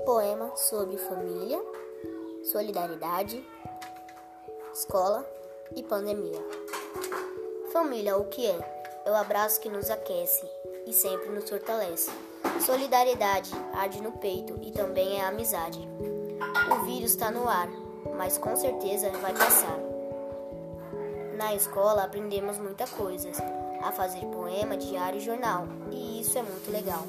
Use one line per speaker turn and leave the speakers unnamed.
poema sobre família, solidariedade, escola e pandemia. Família, o que é? É o abraço que nos aquece e sempre nos fortalece. Solidariedade arde no peito e também é amizade. O vírus está no ar, mas com certeza vai passar. Na escola aprendemos muita coisa, a fazer poema, diário e jornal, e isso é muito legal.